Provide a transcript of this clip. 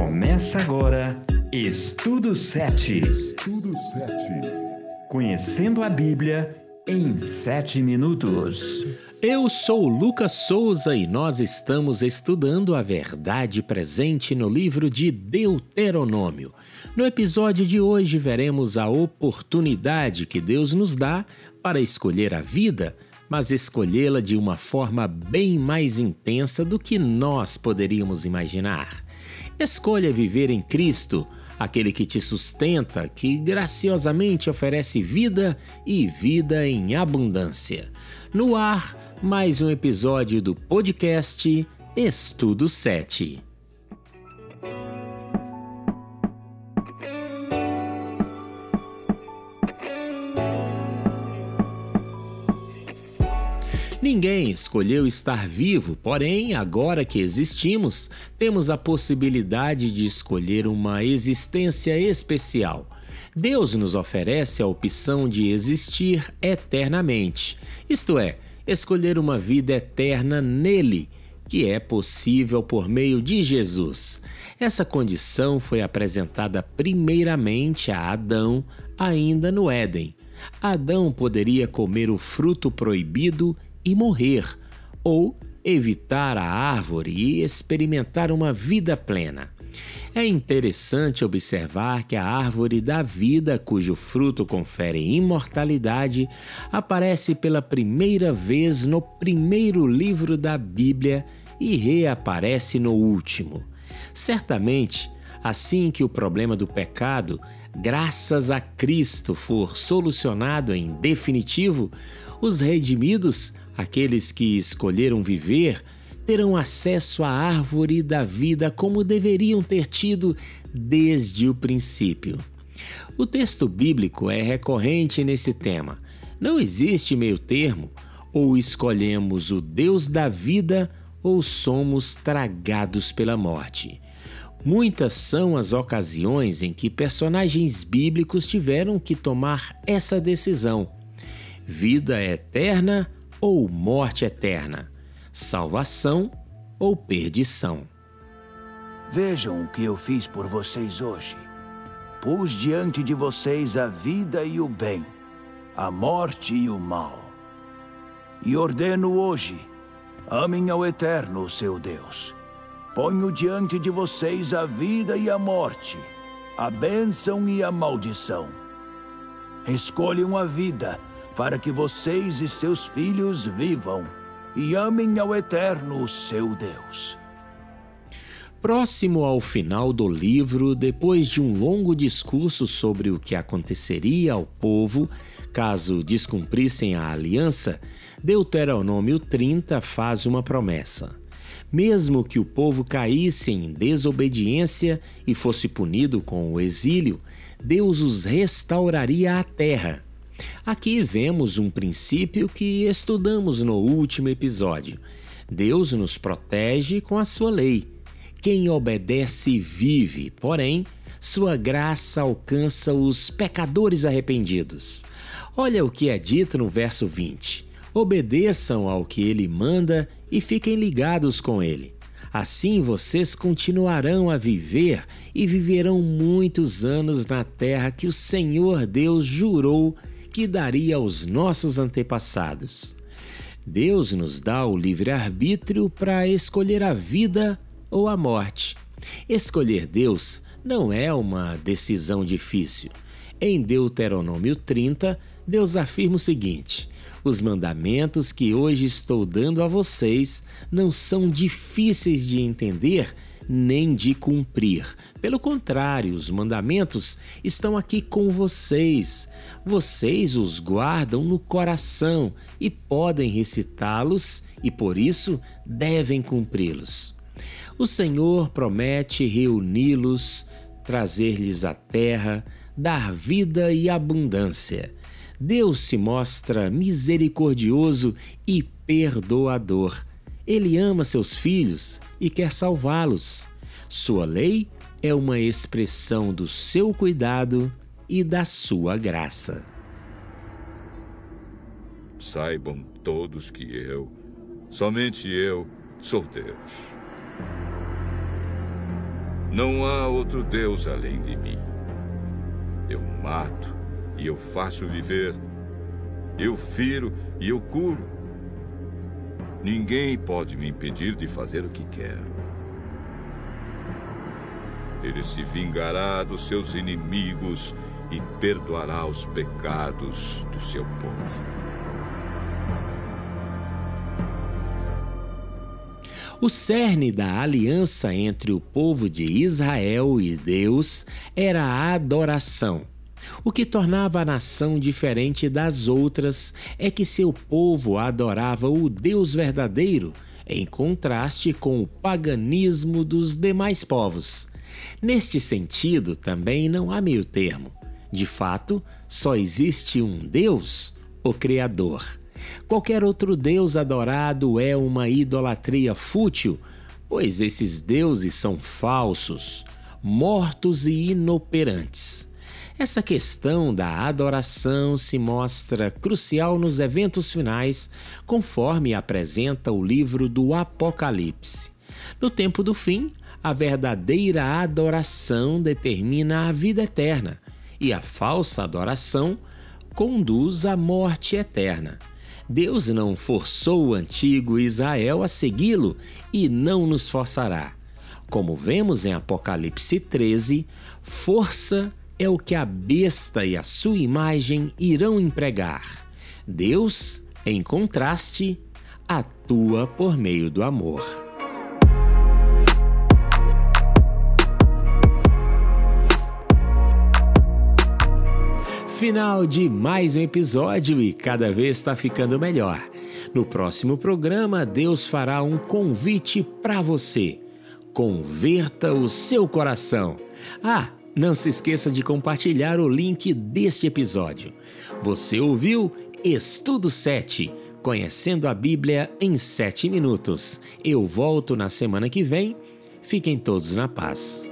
Começa agora Estudo 7. Estudo 7. Conhecendo a Bíblia em 7 minutos. Eu sou Lucas Souza e nós estamos estudando a verdade presente no livro de Deuteronômio. No episódio de hoje veremos a oportunidade que Deus nos dá para escolher a vida, mas escolhê-la de uma forma bem mais intensa do que nós poderíamos imaginar. Escolha viver em Cristo, aquele que te sustenta, que graciosamente oferece vida e vida em abundância. No ar, mais um episódio do podcast Estudo 7. Ninguém escolheu estar vivo, porém, agora que existimos, temos a possibilidade de escolher uma existência especial. Deus nos oferece a opção de existir eternamente, isto é, escolher uma vida eterna nele, que é possível por meio de Jesus. Essa condição foi apresentada primeiramente a Adão, ainda no Éden. Adão poderia comer o fruto proibido e morrer, ou evitar a árvore e experimentar uma vida plena. É interessante observar que a árvore da vida, cujo fruto confere imortalidade, aparece pela primeira vez no primeiro livro da Bíblia e reaparece no último. Certamente, assim que o problema do pecado, graças a Cristo, for solucionado em definitivo, os redimidos Aqueles que escolheram viver terão acesso à árvore da vida como deveriam ter tido desde o princípio. O texto bíblico é recorrente nesse tema. Não existe meio-termo, ou escolhemos o Deus da vida ou somos tragados pela morte. Muitas são as ocasiões em que personagens bíblicos tiveram que tomar essa decisão: vida eterna ou morte eterna, salvação ou perdição. Vejam o que eu fiz por vocês hoje. Pus diante de vocês a vida e o bem, a morte e o mal. E ordeno hoje: amem ao Eterno, seu Deus. Ponho diante de vocês a vida e a morte, a bênção e a maldição. Escolham a vida para que vocês e seus filhos vivam e amem ao Eterno, seu Deus. Próximo ao final do livro, depois de um longo discurso sobre o que aconteceria ao povo caso descumprissem a aliança, Deuteronômio 30 faz uma promessa. Mesmo que o povo caísse em desobediência e fosse punido com o exílio, Deus os restauraria à terra Aqui vemos um princípio que estudamos no último episódio. Deus nos protege com a sua lei. Quem obedece vive, porém, sua graça alcança os pecadores arrependidos. Olha o que é dito no verso 20: Obedeçam ao que ele manda e fiquem ligados com ele. Assim vocês continuarão a viver e viverão muitos anos na terra que o Senhor Deus jurou que daria aos nossos antepassados. Deus nos dá o livre-arbítrio para escolher a vida ou a morte. Escolher Deus não é uma decisão difícil. Em Deuteronômio 30, Deus afirma o seguinte: Os mandamentos que hoje estou dando a vocês não são difíceis de entender nem de cumprir. Pelo contrário, os mandamentos estão aqui com vocês. Vocês os guardam no coração e podem recitá-los e por isso devem cumpri-los. O Senhor promete reuni-los, trazer-lhes a terra, dar vida e abundância. Deus se mostra misericordioso e perdoador ele ama seus filhos e quer salvá-los. Sua lei é uma expressão do seu cuidado e da sua graça. Saibam todos que eu, somente eu, sou Deus. Não há outro Deus além de mim. Eu mato e eu faço viver. Eu firo e eu curo. Ninguém pode me impedir de fazer o que quero. Ele se vingará dos seus inimigos e perdoará os pecados do seu povo. O cerne da aliança entre o povo de Israel e Deus era a adoração. O que tornava a nação diferente das outras é que seu povo adorava o Deus verdadeiro, em contraste com o paganismo dos demais povos. Neste sentido, também não há meio termo. De fato, só existe um Deus, o Criador. Qualquer outro deus adorado é uma idolatria fútil, pois esses deuses são falsos, mortos e inoperantes. Essa questão da adoração se mostra crucial nos eventos finais, conforme apresenta o livro do Apocalipse. No tempo do fim, a verdadeira adoração determina a vida eterna, e a falsa adoração conduz à morte eterna. Deus não forçou o antigo Israel a segui-lo e não nos forçará. Como vemos em Apocalipse 13, força é o que a besta e a sua imagem irão empregar. Deus, em contraste, atua por meio do amor. Final de mais um episódio e cada vez está ficando melhor. No próximo programa, Deus fará um convite para você. Converta o seu coração. Ah, não se esqueça de compartilhar o link deste episódio. Você ouviu Estudo 7 Conhecendo a Bíblia em 7 minutos. Eu volto na semana que vem. Fiquem todos na paz.